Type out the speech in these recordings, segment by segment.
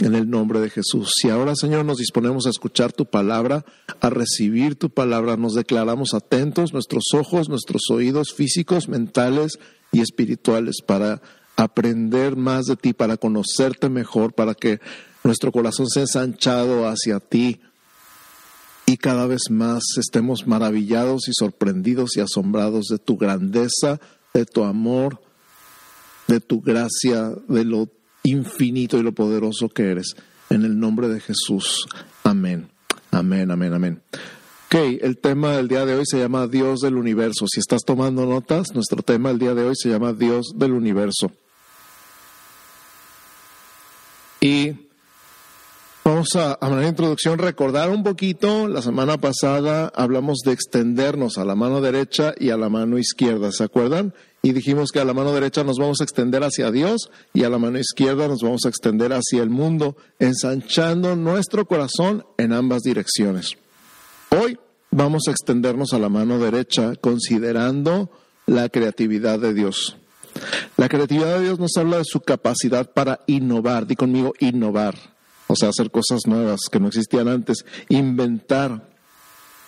en el nombre de Jesús. Y ahora, Señor, nos disponemos a escuchar tu palabra, a recibir tu palabra, nos declaramos atentos, nuestros ojos, nuestros oídos físicos, mentales y espirituales, para aprender más de ti, para conocerte mejor, para que nuestro corazón sea ensanchado hacia ti y cada vez más estemos maravillados y sorprendidos y asombrados de tu grandeza, de tu amor, de tu gracia, de lo infinito y lo poderoso que eres. En el nombre de Jesús. Amén. Amén, amén, amén. Ok, el tema del día de hoy se llama Dios del universo. Si estás tomando notas, nuestro tema del día de hoy se llama Dios del universo. Y Vamos a, a manera de introducción recordar un poquito, la semana pasada hablamos de extendernos a la mano derecha y a la mano izquierda, ¿se acuerdan? Y dijimos que a la mano derecha nos vamos a extender hacia Dios y a la mano izquierda nos vamos a extender hacia el mundo, ensanchando nuestro corazón en ambas direcciones. Hoy vamos a extendernos a la mano derecha considerando la creatividad de Dios. La creatividad de Dios nos habla de su capacidad para innovar, di conmigo innovar o sea, hacer cosas nuevas que no existían antes, inventar.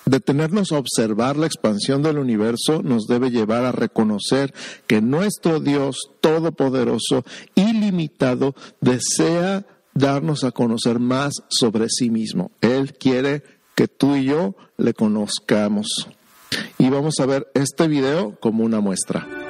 Detenernos a observar la expansión del universo nos debe llevar a reconocer que nuestro Dios Todopoderoso, ilimitado, desea darnos a conocer más sobre sí mismo. Él quiere que tú y yo le conozcamos. Y vamos a ver este video como una muestra.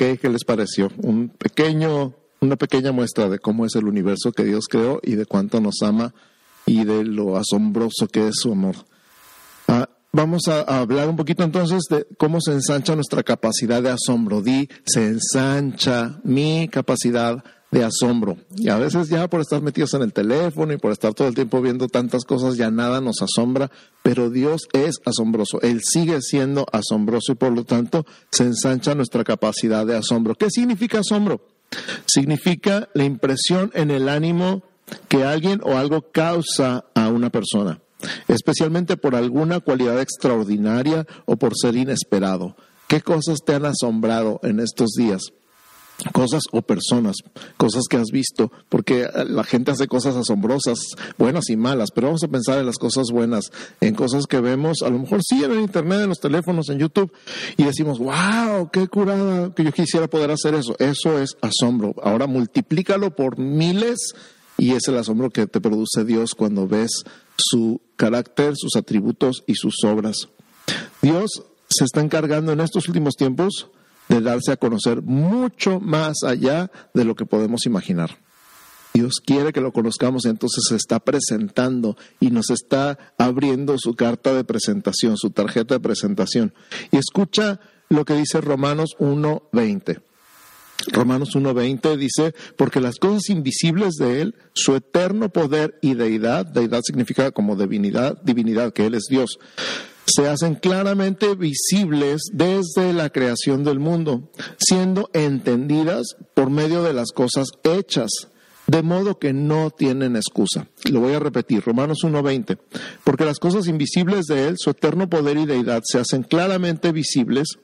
¿Qué, ¿Qué les pareció? Un pequeño, una pequeña muestra de cómo es el universo que Dios creó y de cuánto nos ama y de lo asombroso que es su amor. Ah, vamos a, hablar un poquito entonces de cómo se ensancha nuestra capacidad de asombro. Di, se ensancha mi capacidad de asombro. Y a veces ya por estar metidos en el teléfono y por estar todo el tiempo viendo tantas cosas, ya nada nos asombra, pero Dios es asombroso. Él sigue siendo asombroso y por lo tanto se ensancha nuestra capacidad de asombro. ¿Qué significa asombro? Significa la impresión en el ánimo que alguien o algo causa a una persona, especialmente por alguna cualidad extraordinaria o por ser inesperado. ¿Qué cosas te han asombrado en estos días? Cosas o personas, cosas que has visto, porque la gente hace cosas asombrosas, buenas y malas, pero vamos a pensar en las cosas buenas, en cosas que vemos, a lo mejor sí en el internet, en los teléfonos, en YouTube, y decimos, wow, qué curada, que yo quisiera poder hacer eso. Eso es asombro. Ahora multiplícalo por miles y es el asombro que te produce Dios cuando ves su carácter, sus atributos y sus obras. Dios se está encargando en estos últimos tiempos de darse a conocer mucho más allá de lo que podemos imaginar. Dios quiere que lo conozcamos entonces se está presentando y nos está abriendo su carta de presentación, su tarjeta de presentación. Y escucha lo que dice Romanos 1.20. Romanos 1.20 dice, porque las cosas invisibles de Él, su eterno poder y deidad, deidad significa como divinidad, divinidad, que Él es Dios, se hacen claramente visibles desde la creación del mundo, siendo entendidas por medio de las cosas hechas, de modo que no tienen excusa. Lo voy a repetir, Romanos 1.20, porque las cosas invisibles de Él, su eterno poder y deidad, se hacen claramente visibles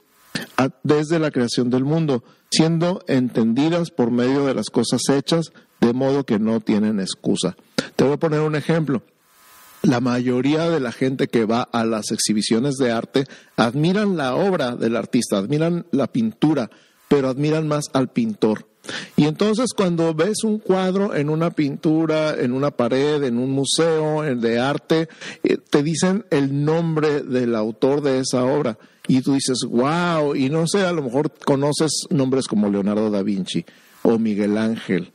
desde la creación del mundo, siendo entendidas por medio de las cosas hechas, de modo que no tienen excusa. Te voy a poner un ejemplo la mayoría de la gente que va a las exhibiciones de arte admiran la obra del artista, admiran la pintura, pero admiran más al pintor. Y entonces cuando ves un cuadro en una pintura, en una pared, en un museo de arte, eh, te dicen el nombre del autor de esa obra. Y tú dices, wow, y no sé, a lo mejor conoces nombres como Leonardo da Vinci, o Miguel Ángel,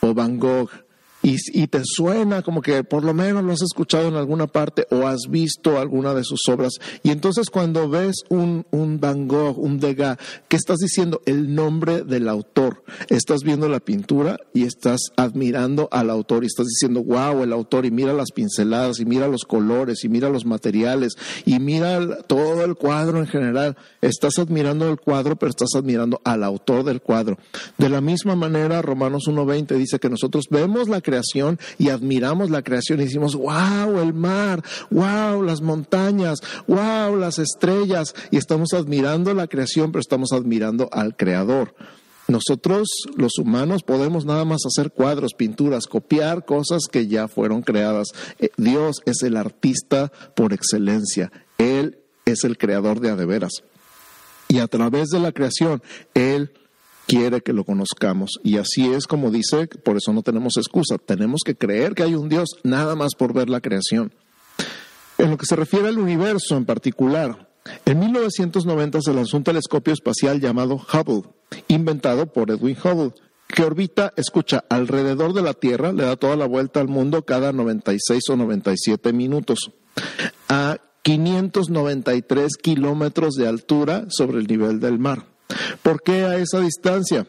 o Van Gogh, y, te suena como que por lo menos lo has escuchado en alguna parte o has visto alguna de sus obras. Y entonces cuando ves un, un Van Gogh, un Degas, ¿qué estás diciendo? El nombre del autor. Estás viendo la pintura y estás admirando al autor y estás diciendo, wow, el autor, y mira las pinceladas, y mira los colores, y mira los materiales, y mira todo el cuadro en general. Estás admirando el cuadro, pero estás admirando al autor del cuadro. De la misma manera, Romanos 1.20 dice que nosotros vemos la y admiramos la creación y decimos, wow, el mar, wow, las montañas, wow, las estrellas. Y estamos admirando la creación, pero estamos admirando al creador. Nosotros, los humanos, podemos nada más hacer cuadros, pinturas, copiar cosas que ya fueron creadas. Eh, Dios es el artista por excelencia. Él es el creador de adeveras. Y a través de la creación, Él quiere que lo conozcamos. Y así es como dice, por eso no tenemos excusa, tenemos que creer que hay un Dios nada más por ver la creación. En lo que se refiere al universo en particular, en 1990 se lanzó un telescopio espacial llamado Hubble, inventado por Edwin Hubble, que orbita, escucha, alrededor de la Tierra, le da toda la vuelta al mundo cada 96 o 97 minutos, a 593 kilómetros de altura sobre el nivel del mar. ¿Por qué a esa distancia?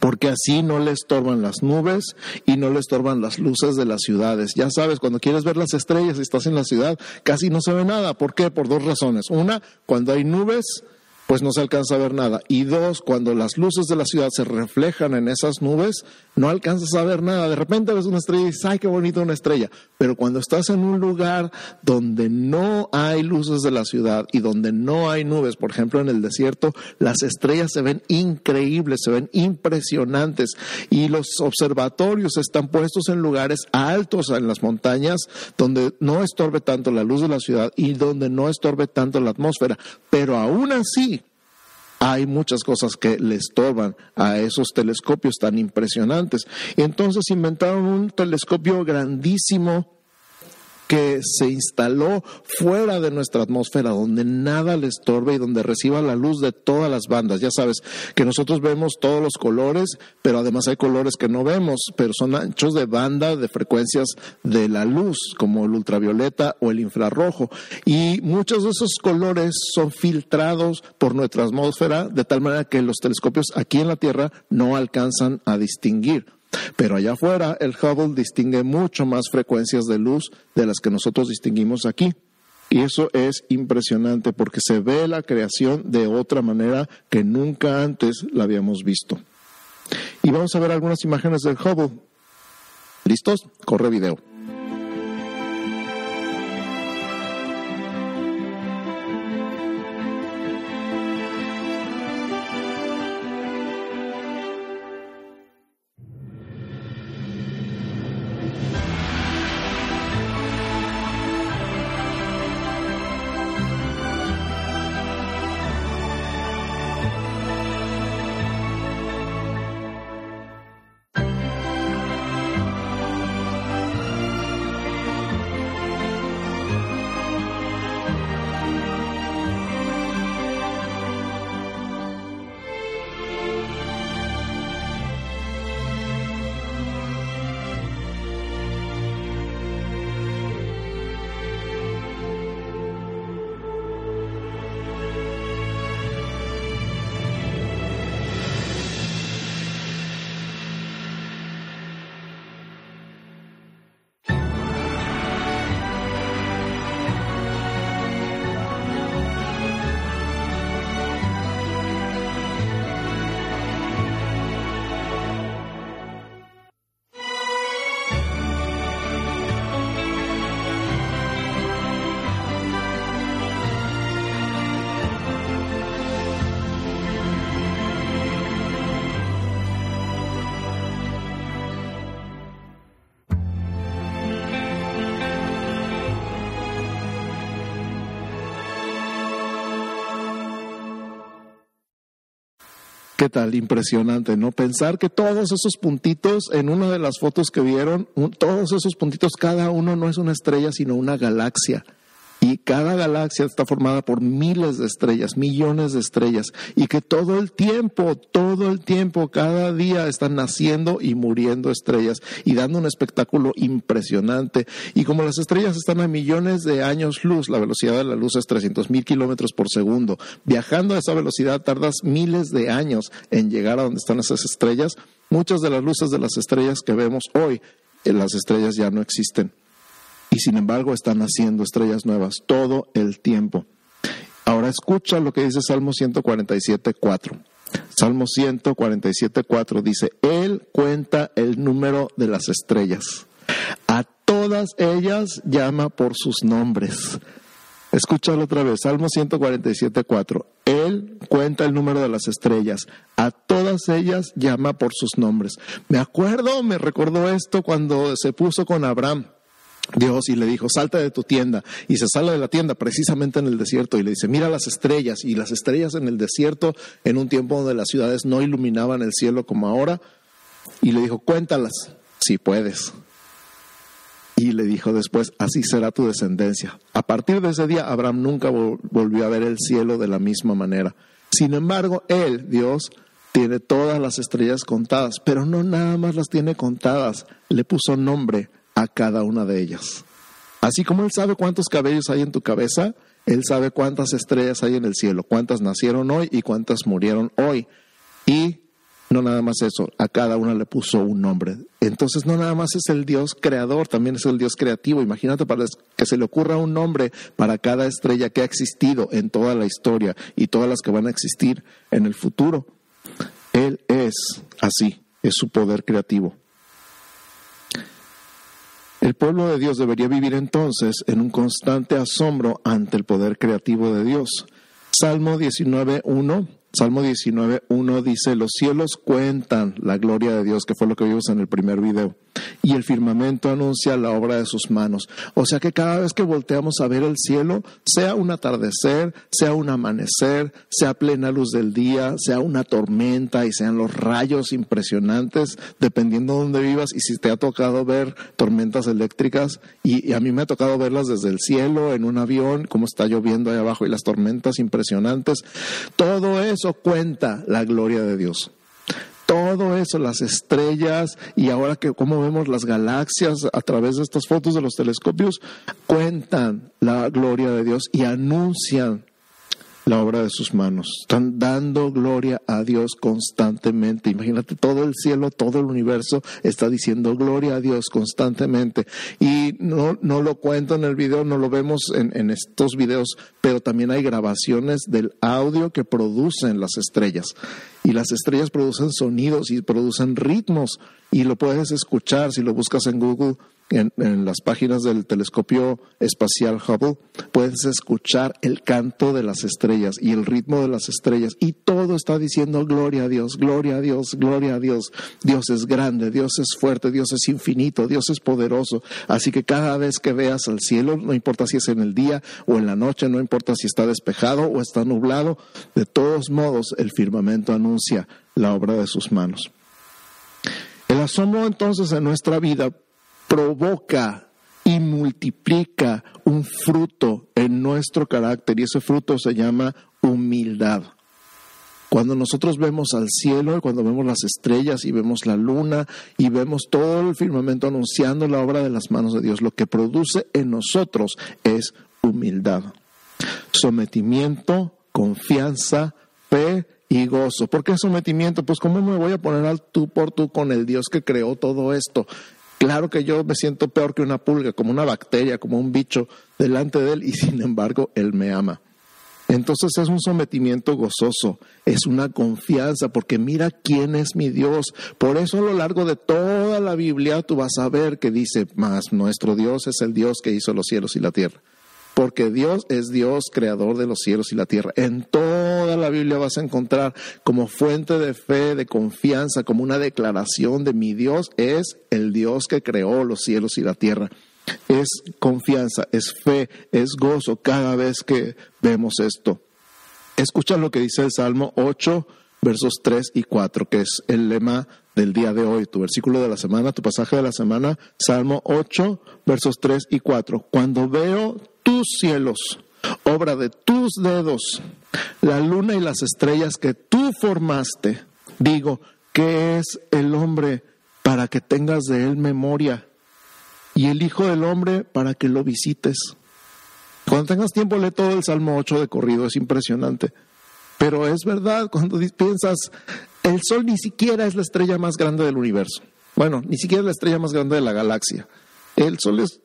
porque así no le estorban las nubes y no le estorban las luces de las ciudades. Ya sabes, cuando quieres ver las estrellas y estás en la ciudad, casi no se ve nada. ¿Por qué? Por dos razones. Una, cuando hay nubes, pues no se alcanza a ver nada. Y dos, cuando las luces de la ciudad se reflejan en esas nubes, no alcanzas a ver nada. De repente ves una estrella y dices, ay, qué bonita una estrella. Pero cuando estás en un lugar donde no hay luces de la ciudad y donde no hay nubes, por ejemplo en el desierto, las estrellas se ven increíbles, se ven impresionantes. Y los observatorios están puestos en lugares altos en las montañas donde no estorbe tanto la luz de la ciudad y donde no estorbe tanto la atmósfera. Pero aún así, hay muchas cosas que le estorban a esos telescopios tan impresionantes. Y entonces inventaron un telescopio grandísimo que se instaló fuera de nuestra atmósfera, donde nada le estorbe y donde reciba la luz de todas las bandas. Ya sabes que nosotros vemos todos los colores, pero además hay colores que no vemos, pero son anchos de banda de frecuencias de la luz, como el ultravioleta o el infrarrojo. Y muchos de esos colores son filtrados por nuestra atmósfera de tal manera que los telescopios aquí en la Tierra no alcanzan a distinguir. Pero allá afuera el Hubble distingue mucho más frecuencias de luz de las que nosotros distinguimos aquí. Y eso es impresionante porque se ve la creación de otra manera que nunca antes la habíamos visto. Y vamos a ver algunas imágenes del Hubble. ¿Listos? Corre video. ¿Qué tal? Impresionante, ¿no? Pensar que todos esos puntitos en una de las fotos que vieron, todos esos puntitos, cada uno no es una estrella, sino una galaxia. Cada galaxia está formada por miles de estrellas, millones de estrellas, y que todo el tiempo, todo el tiempo, cada día están naciendo y muriendo estrellas y dando un espectáculo impresionante. Y como las estrellas están a millones de años luz, la velocidad de la luz es 300 mil kilómetros por segundo, viajando a esa velocidad tardas miles de años en llegar a donde están esas estrellas. Muchas de las luces de las estrellas que vemos hoy, en las estrellas ya no existen y sin embargo están naciendo estrellas nuevas todo el tiempo. Ahora escucha lo que dice Salmo 147.4. Salmo 147.4 dice, Él cuenta el número de las estrellas. A todas ellas llama por sus nombres. Escúchalo otra vez, Salmo 147.4. Él cuenta el número de las estrellas. A todas ellas llama por sus nombres. Me acuerdo, me recordó esto cuando se puso con Abraham. Dios y le dijo, salta de tu tienda. Y se sale de la tienda precisamente en el desierto y le dice, mira las estrellas. Y las estrellas en el desierto, en un tiempo donde las ciudades no iluminaban el cielo como ahora. Y le dijo, cuéntalas, si puedes. Y le dijo después, así será tu descendencia. A partir de ese día, Abraham nunca volvió a ver el cielo de la misma manera. Sin embargo, él, Dios, tiene todas las estrellas contadas, pero no nada más las tiene contadas, le puso nombre cada una de ellas. Así como Él sabe cuántos cabellos hay en tu cabeza, Él sabe cuántas estrellas hay en el cielo, cuántas nacieron hoy y cuántas murieron hoy. Y no nada más eso, a cada una le puso un nombre. Entonces no nada más es el Dios creador, también es el Dios creativo. Imagínate para que se le ocurra un nombre para cada estrella que ha existido en toda la historia y todas las que van a existir en el futuro. Él es así, es su poder creativo. El pueblo de Dios debería vivir entonces en un constante asombro ante el poder creativo de Dios. Salmo 19.1 Salmo 19.1 dice, los cielos cuentan la gloria de Dios, que fue lo que vimos en el primer video. y el firmamento anuncia la obra de sus manos. O sea que cada vez que volteamos a ver el cielo, sea un atardecer, sea un amanecer, sea plena luz del día, sea una tormenta y sean los rayos impresionantes, dependiendo de dónde vivas y si te ha tocado ver tormentas eléctricas y, a mí me ha tocado verlas desde el cielo, en un avión, como está lloviendo ahí abajo y las tormentas impresionantes, todo eso cuenta la gloria de Dios. Todo eso, las estrellas y ahora que como vemos las galaxias a través de estas fotos de los telescopios, cuentan la gloria de Dios y anuncian la obra de sus manos. Están dando gloria a Dios constantemente. Imagínate, todo el cielo, todo el universo está diciendo gloria a Dios constantemente. Y no, no lo cuento en el video, no lo vemos en, en estos videos, pero también hay grabaciones del audio que producen las estrellas. Y las estrellas producen sonidos y producen ritmos. Y lo puedes escuchar si lo buscas en Google en, las páginas del telescopio espacial Hubble, puedes escuchar el canto de las estrellas y el ritmo de las estrellas y todo está diciendo gloria a Dios, gloria a Dios, gloria a Dios. Dios es grande, Dios es fuerte, Dios es infinito, Dios es poderoso. Así que cada vez que veas al cielo, no importa si es en el día o en la noche, no importa si está despejado o está nublado, de todos modos el firmamento anuncia la obra de sus manos. El asombro entonces en nuestra vida provoca y multiplica un fruto en nuestro carácter y ese fruto se llama humildad. Cuando nosotros vemos al cielo, cuando vemos las estrellas y vemos la luna y vemos todo el firmamento anunciando la obra de las manos de Dios, lo que produce en nosotros es humildad, sometimiento, confianza, fe y gozo. ¿Por qué sometimiento? Pues ¿cómo me voy a poner al tú por tú con el Dios que creó todo esto? Claro que yo me siento peor que una pulga, como una bacteria, como un bicho delante de él y sin embargo él me ama. Entonces es un sometimiento gozoso, es una confianza, porque mira quién es mi Dios. Por eso a lo largo de toda la Biblia tú vas a ver que dice, más nuestro Dios es el Dios que hizo los cielos y la tierra porque Dios es Dios creador de los cielos y la tierra. En toda la Biblia vas a encontrar como fuente de fe, de confianza, como una declaración de mi Dios es el Dios que creó los cielos y la tierra. Es confianza, es fe, es gozo cada vez que vemos esto. Escucha lo que dice el Salmo 8, versos 3 y 4, que es el lema del día de hoy, tu versículo de la semana, tu pasaje de la semana, Salmo 8, versos 3 y 4. Cuando veo tus cielos, obra de tus dedos, la luna y las estrellas que tú formaste. Digo, ¿qué es el hombre para que tengas de él memoria? Y el Hijo del Hombre para que lo visites. Cuando tengas tiempo, lee todo el Salmo 8 de corrido, es impresionante. Pero es verdad, cuando piensas, el Sol ni siquiera es la estrella más grande del universo. Bueno, ni siquiera es la estrella más grande de la galaxia. El Sol es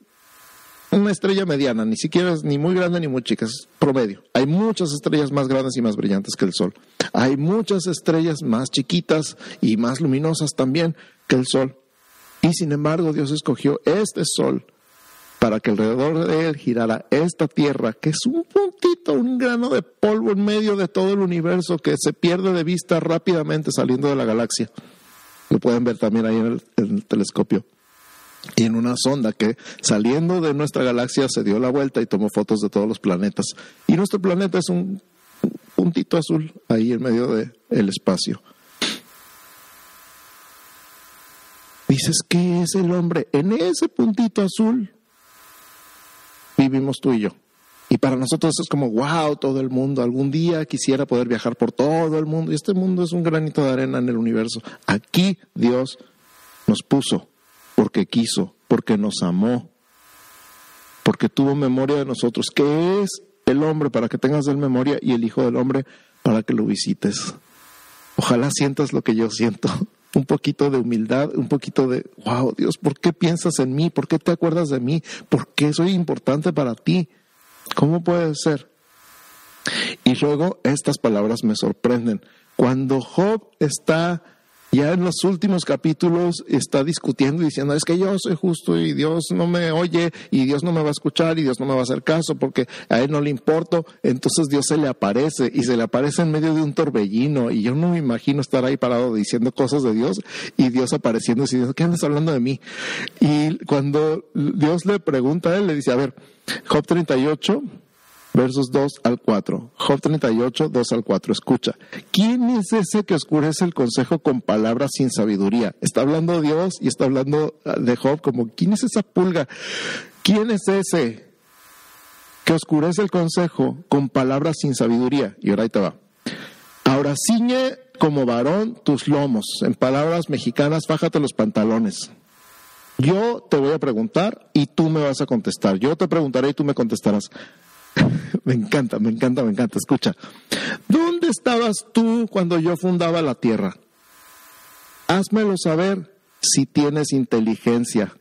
una estrella mediana, ni siquiera es ni muy grande ni muy chica, es promedio. Hay muchas estrellas más grandes y más brillantes que el Sol. Hay muchas estrellas más chiquitas y más luminosas también que el Sol. Y sin embargo, Dios escogió este Sol para que alrededor de él girara esta Tierra, que es un puntito, un grano de polvo en medio de todo el universo que se pierde de vista rápidamente saliendo de la galaxia. Lo pueden ver también ahí en el telescopio y en una sonda que saliendo de nuestra galaxia se dio la vuelta y tomó fotos de todos los planetas. Y nuestro planeta es un puntito azul ahí en medio del el espacio. Dices, ¿qué es el hombre? En ese puntito azul vivimos tú y yo. Y para nosotros es como, wow, todo el mundo. Algún día quisiera poder viajar por todo el mundo. Y este mundo es un granito de arena en el universo. Aquí Dios nos puso porque quiso, porque nos amó, porque tuvo memoria de nosotros. ¿Qué es el hombre para que tengas de memoria y el Hijo del Hombre para que lo visites? Ojalá sientas lo que yo siento. Un poquito de humildad, un poquito de, wow, Dios, ¿por qué piensas en mí? ¿Por qué te acuerdas de mí? ¿Por qué soy importante para ti? ¿Cómo puede ser? Y luego estas palabras me sorprenden. Cuando Job está Ya en los últimos capítulos está discutiendo y diciendo, es que yo soy justo y Dios no me oye y Dios no me va a escuchar y Dios no me va a hacer caso porque a él no le importo. Entonces Dios se le aparece y se le aparece en medio de un torbellino y yo no me imagino estar ahí parado diciendo cosas de Dios y Dios apareciendo y diciendo, ¿qué andas hablando de mí? Y cuando Dios le pregunta a él, le dice, a ver, Job 38, versos 2 al 4. Job 38, 2 al 4. Escucha. ¿Quién es ese que oscurece el consejo con palabras sin sabiduría? Está hablando Dios y está hablando ah, de Job como, ¿quién es esa pulga? ¿Quién es ese que oscurece el consejo con palabras sin sabiduría? Y ahora ahí te va. Ahora ciñe como varón tus lomos. En palabras mexicanas, fájate los pantalones. Yo te voy a preguntar y tú me vas a contestar. Yo te preguntaré y tú me contestarás. Me encanta, me encanta, me encanta. Escucha, ¿dónde estabas tú cuando yo fundaba la tierra? Házmelo saber si tienes inteligencia.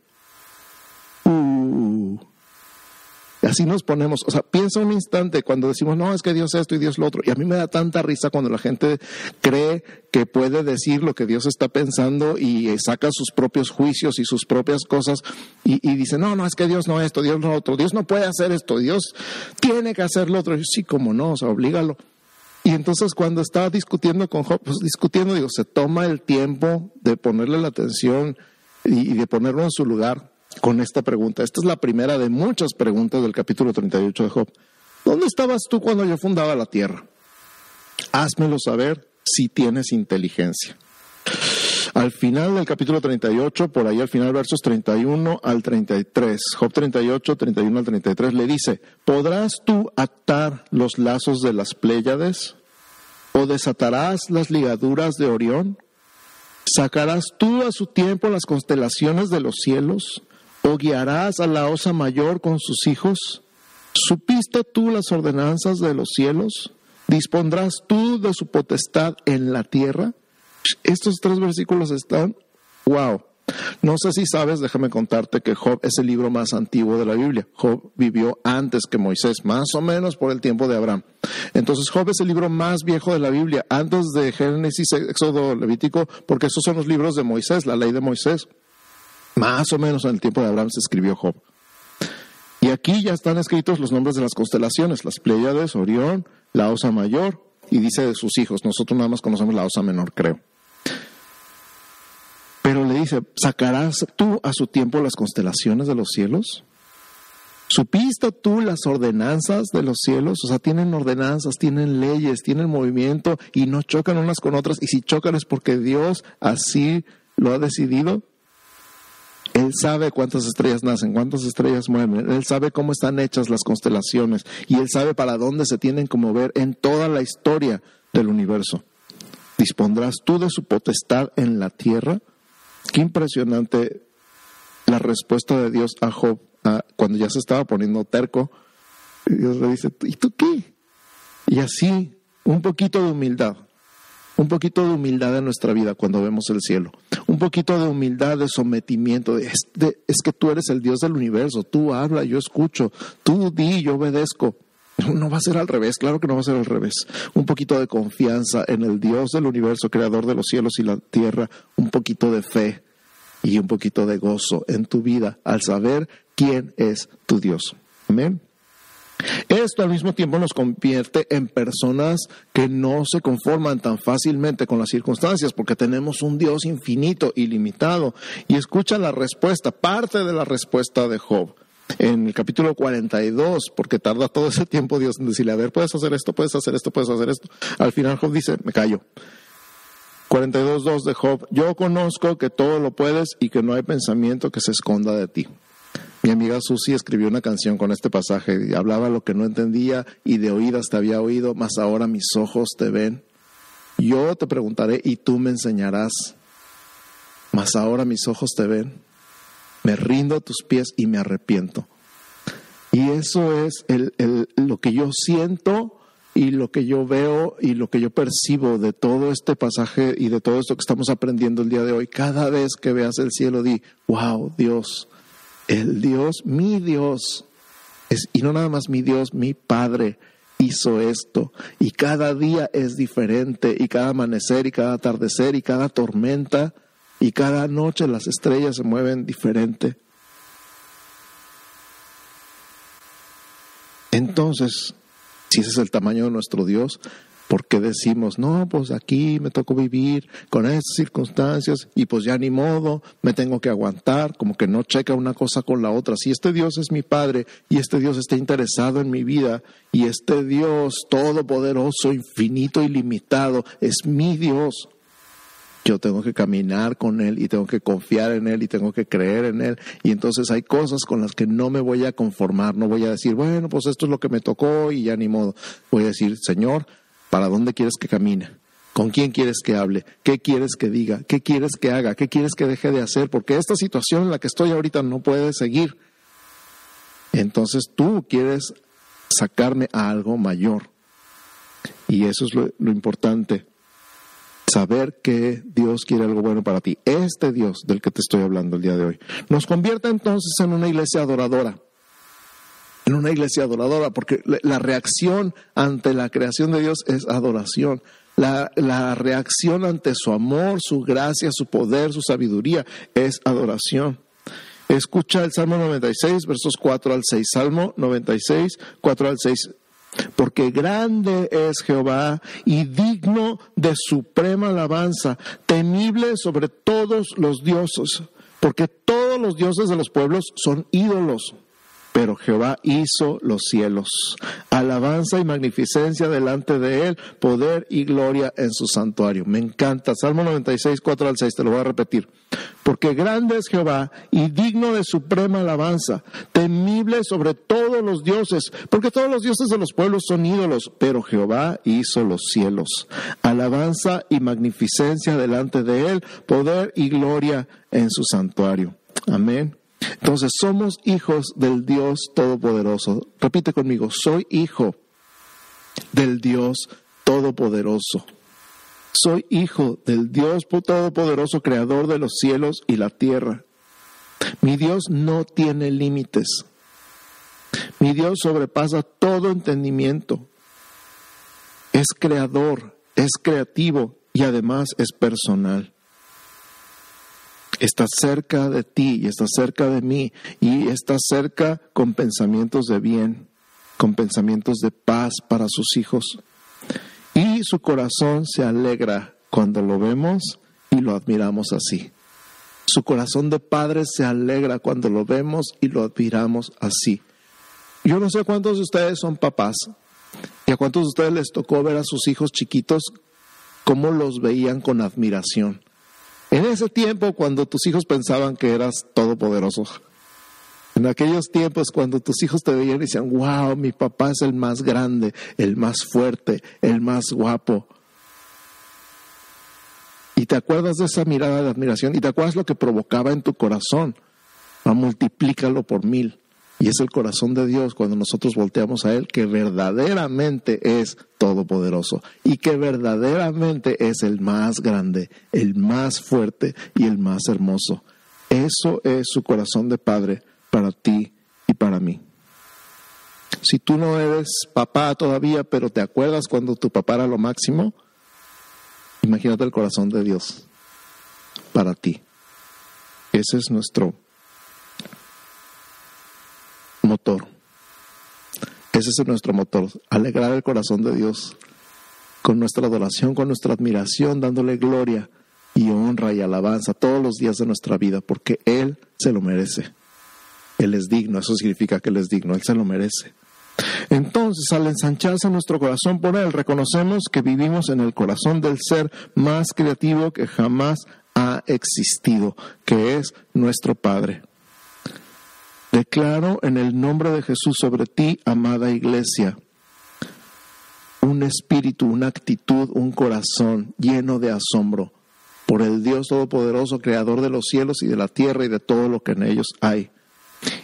Así nos ponemos, o sea, piensa un instante cuando decimos, no, es que Dios es esto y Dios lo otro. Y a mí me da tanta risa cuando la gente cree que puede decir lo que Dios está pensando y saca sus propios juicios y sus propias cosas y, dice, no, no, es que Dios no esto, Dios no otro, Dios no puede hacer esto, Dios tiene que hacer lo otro. sí, como no, o sea, oblígalo. Y entonces cuando estaba discutiendo con Job, pues discutiendo, digo, se toma el tiempo de ponerle la atención y de ponerlo en su lugar con esta pregunta. Esta es la primera de muchas preguntas del capítulo 38 de Job. ¿Dónde estabas tú cuando yo fundaba la tierra? Házmelo saber si tienes inteligencia. Al final del capítulo 38, por ahí al final versos 31 al 33, Job 38, 31 al 33, le dice, ¿podrás tú atar los lazos de las Pléyades? ¿O desatarás las ligaduras de Orión? ¿Sacarás tú a su tiempo las constelaciones de los cielos? ¿O guiarás a la osa mayor con sus hijos? ¿Supiste tú las ordenanzas de los cielos? ¿Dispondrás tú de su potestad en la tierra? Estos tres versículos están, wow. No sé si sabes, déjame contarte que Job es el libro más antiguo de la Biblia. Job vivió antes que Moisés, más o menos por el tiempo de Abraham. Entonces Job es el libro más viejo de la Biblia, antes de Génesis, Éxodo, Levítico, porque estos son los libros de Moisés, la ley de Moisés. Más o menos en el tiempo de Abraham se escribió Job. Y aquí ya están escritos los nombres de las constelaciones, las Pleiades, Orión, la Osa Mayor, y dice de sus hijos. Nosotros nada más conocemos la Osa Menor, creo. Pero le dice, ¿sacarás tú a su tiempo las constelaciones de los cielos? ¿Supiste tú las ordenanzas de los cielos? O sea, tienen ordenanzas, tienen leyes, tienen movimiento y no chocan unas con otras. Y si chocan es porque Dios así lo ha decidido. Él sabe cuántas estrellas nacen, cuántas estrellas mueven, Él sabe cómo están hechas las constelaciones y Él sabe para dónde se tienen que mover en toda la historia del universo. ¿Dispondrás tú de su potestad en la tierra? Qué impresionante la respuesta de Dios a Job cuando ya se estaba poniendo terco. Dios le dice, ¿y tú qué? Y así, un poquito de humildad un poquito de humildad en nuestra vida cuando vemos el cielo, un poquito de humildad, de sometimiento, es, es que tú eres el Dios del universo, tú habla, yo escucho, tú di, yo obedezco. No va a ser al revés, claro que no va a ser al revés. Un poquito de confianza en el Dios del universo, creador de los cielos y la tierra, un poquito de fe y un poquito de gozo en tu vida al saber quién es tu Dios. Amén. Esto al mismo tiempo nos convierte en personas que no se conforman tan fácilmente con las circunstancias porque tenemos un Dios infinito, ilimitado. Y escucha la respuesta, parte de la respuesta de Job en el capítulo 42, porque tarda todo ese tiempo Dios en decirle, a ver, puedes hacer esto, puedes hacer esto, puedes hacer esto. Al final Job dice, me callo. 42.2 de Job, yo conozco que todo lo puedes y que no hay pensamiento que se esconda de ti. Mi amiga Susi escribió una canción con este pasaje y hablaba lo que no entendía y de oídas te había oído, mas ahora mis ojos te ven. Yo te preguntaré y tú me enseñarás, mas ahora mis ojos te ven. Me rindo a tus pies y me arrepiento. Y eso es lo que yo siento y lo que yo veo y lo que yo percibo de todo este pasaje y de todo esto que estamos aprendiendo el día de hoy. Cada vez que veas el cielo, di, wow, Dios, el Dios, mi Dios, y no nada más mi Dios, mi Padre, hizo esto. Y cada día es diferente, y cada amanecer, y cada atardecer, y cada tormenta, y cada noche las estrellas se mueven diferente. Entonces, si ese es el tamaño de nuestro Dios, ¿por qué decimos, no, pues aquí me tocó vivir con estas circunstancias y pues ya ni modo, me tengo que aguantar, como que no checa una cosa con la otra? Si este Dios es mi Padre y este Dios está interesado en mi vida y este Dios todopoderoso, infinito, ilimitado, es mi Dios, yo tengo que caminar con Él y tengo que confiar en Él y tengo que creer en Él. Y entonces hay cosas con las que no me voy a conformar, no voy a decir, bueno, pues esto es lo que me tocó y ya ni modo. Voy a decir, Señor, ¿para dónde quieres que camine? ¿Con quién quieres que hable? ¿Qué quieres que diga? ¿Qué quieres que haga? ¿Qué quieres que deje de hacer? Porque esta situación en la que estoy ahorita no puede seguir. Entonces tú quieres sacarme a algo mayor. Y eso es lo, lo importante saber que Dios quiere algo bueno para ti. Este Dios del que te estoy hablando el día de hoy. Nos convierte entonces en una iglesia adoradora. En una iglesia adoradora, porque la reacción ante la creación de Dios es adoración. La, la, reacción ante su amor, su gracia, su poder, su sabiduría es adoración. Escucha el Salmo 96, versos 4 al 6. Salmo 96, 4 al 6 porque grande es Jehová y digno de suprema alabanza, temible sobre todos los dioses, porque todos los dioses de los pueblos son ídolos pero Jehová hizo los cielos. Alabanza y magnificencia delante de él, poder y gloria en su santuario. Me encanta. Salmo 96, 4 al 6, te lo voy a repetir. Porque grande es Jehová y digno de suprema alabanza, temible sobre todos los dioses, porque todos los dioses de los pueblos son ídolos, pero Jehová hizo los cielos. Alabanza y magnificencia delante de él, poder y gloria en su santuario. Amén. Entonces somos hijos del Dios Todopoderoso. Repite conmigo, soy hijo del Dios Todopoderoso. Soy hijo del Dios Todopoderoso, creador de los cielos y la tierra. Mi Dios no tiene límites. Mi Dios sobrepasa todo entendimiento. Es creador, es creativo y además es personal está cerca de ti y está cerca de mí y está cerca con pensamientos de bien, con pensamientos de paz para sus hijos. Y su corazón se alegra cuando lo vemos y lo admiramos así. Su corazón de padre se alegra cuando lo vemos y lo admiramos así. Yo no sé cuántos de ustedes son papás y a cuántos de ustedes les tocó ver a sus hijos chiquitos cómo los veían con admiración. En ese tiempo, cuando tus hijos pensaban que eras todopoderoso, en aquellos tiempos cuando tus hijos te veían y decían, wow, mi papá es el más grande, el más fuerte, el más guapo. Y te acuerdas de esa mirada de admiración y te acuerdas lo que provocaba en tu corazón. Va, multiplícalo por mil. Y es el corazón de Dios cuando nosotros volteamos a Él que verdaderamente es todopoderoso y que verdaderamente es el más grande, el más fuerte y el más hermoso. Eso es su corazón de Padre para ti y para mí. Si tú no eres papá todavía, pero te acuerdas cuando tu papá era lo máximo, imagínate el corazón de Dios para ti. Ese es nuestro motor. Ese es nuestro motor, alegrar el corazón de Dios con nuestra adoración, con nuestra admiración, dándole gloria y honra y alabanza todos los días de nuestra vida, porque Él se lo merece. Él es digno, eso significa que Él es digno, Él se lo merece. Entonces, al ensancharse nuestro corazón por Él, reconocemos que vivimos en el corazón del ser más creativo que jamás ha existido, que es nuestro Padre. Declaro en el nombre de Jesús sobre ti, amada iglesia, un espíritu, una actitud, un corazón lleno de asombro por el Dios Todopoderoso, Creador de los cielos y de la tierra y de todo lo que en ellos hay.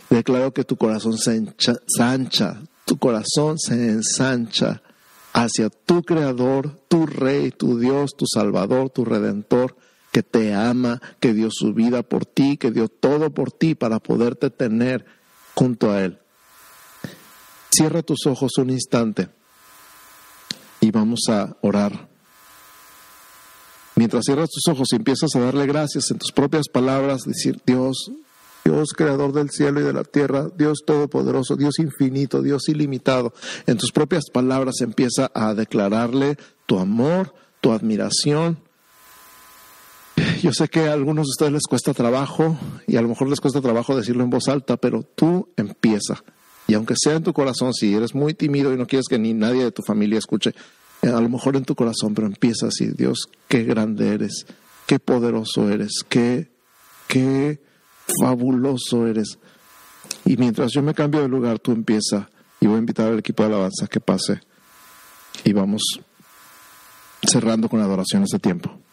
Declaro que tu corazón se ensancha, tu corazón se ensancha hacia tu Creador, tu Rey, tu Dios, tu Salvador, tu Redentor, que te ama, que dio su vida por ti, que dio todo por ti para poderte tener junto a Él. Cierra tus ojos un instante vamos a orar. Mientras cierras tus ojos y empiezas a darle gracias en tus propias palabras, decir, Dios, Dios creador del cielo y de la tierra, Dios todopoderoso, Dios infinito, Dios ilimitado, en tus propias palabras empieza a declararle tu amor, tu admiración. Yo sé que a algunos de ustedes les cuesta trabajo y a lo mejor les cuesta trabajo decirlo en voz alta, pero tú empieza. Y aunque sea en tu corazón, si eres muy tímido y no quieres que ni nadie de tu familia escuche, eh, a lo mejor en tu corazón, pero empieza así, Dios, qué grande eres, qué poderoso eres, qué, qué fabuloso eres. Y mientras yo me cambio de lugar, tú empieza y voy a invitar al equipo de alabanza que pase y vamos cerrando con adoración este tiempo.